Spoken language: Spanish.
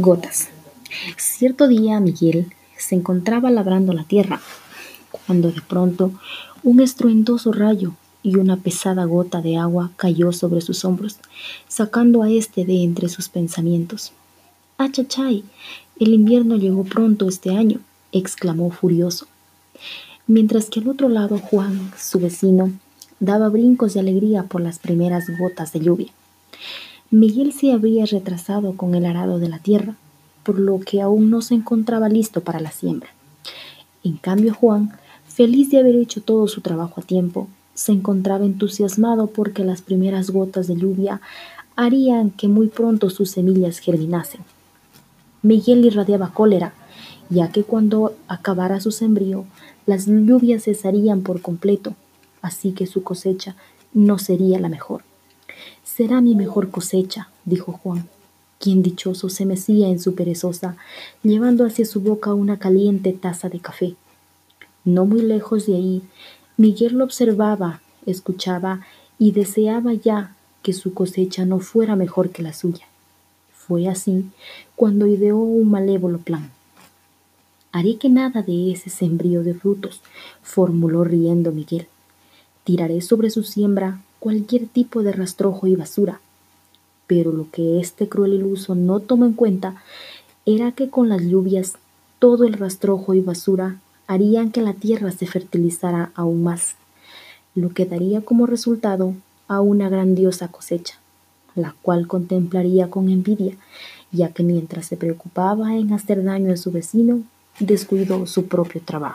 Gotas. Cierto día Miguel se encontraba labrando la tierra, cuando de pronto un estruendoso rayo y una pesada gota de agua cayó sobre sus hombros, sacando a éste de entre sus pensamientos. ¡Achachay! El invierno llegó pronto este año, exclamó furioso. Mientras que al otro lado Juan, su vecino, daba brincos de alegría por las primeras gotas de lluvia. Miguel se había retrasado con el arado de la tierra, por lo que aún no se encontraba listo para la siembra. En cambio Juan, feliz de haber hecho todo su trabajo a tiempo, se encontraba entusiasmado porque las primeras gotas de lluvia harían que muy pronto sus semillas germinasen. Miguel irradiaba cólera, ya que cuando acabara su sembrío, las lluvias cesarían por completo, así que su cosecha no sería la mejor. Será mi mejor cosecha, dijo Juan, quien dichoso se mecía en su perezosa, llevando hacia su boca una caliente taza de café. No muy lejos de ahí, Miguel lo observaba, escuchaba y deseaba ya que su cosecha no fuera mejor que la suya. Fue así cuando ideó un malévolo plan. Haré que nada de ese sembrío de frutos, formuló riendo Miguel. Tiraré sobre su siembra cualquier tipo de rastrojo y basura. Pero lo que este cruel iluso no tomó en cuenta era que con las lluvias todo el rastrojo y basura harían que la tierra se fertilizara aún más, lo que daría como resultado a una grandiosa cosecha, la cual contemplaría con envidia, ya que mientras se preocupaba en hacer daño a su vecino, descuidó su propio trabajo.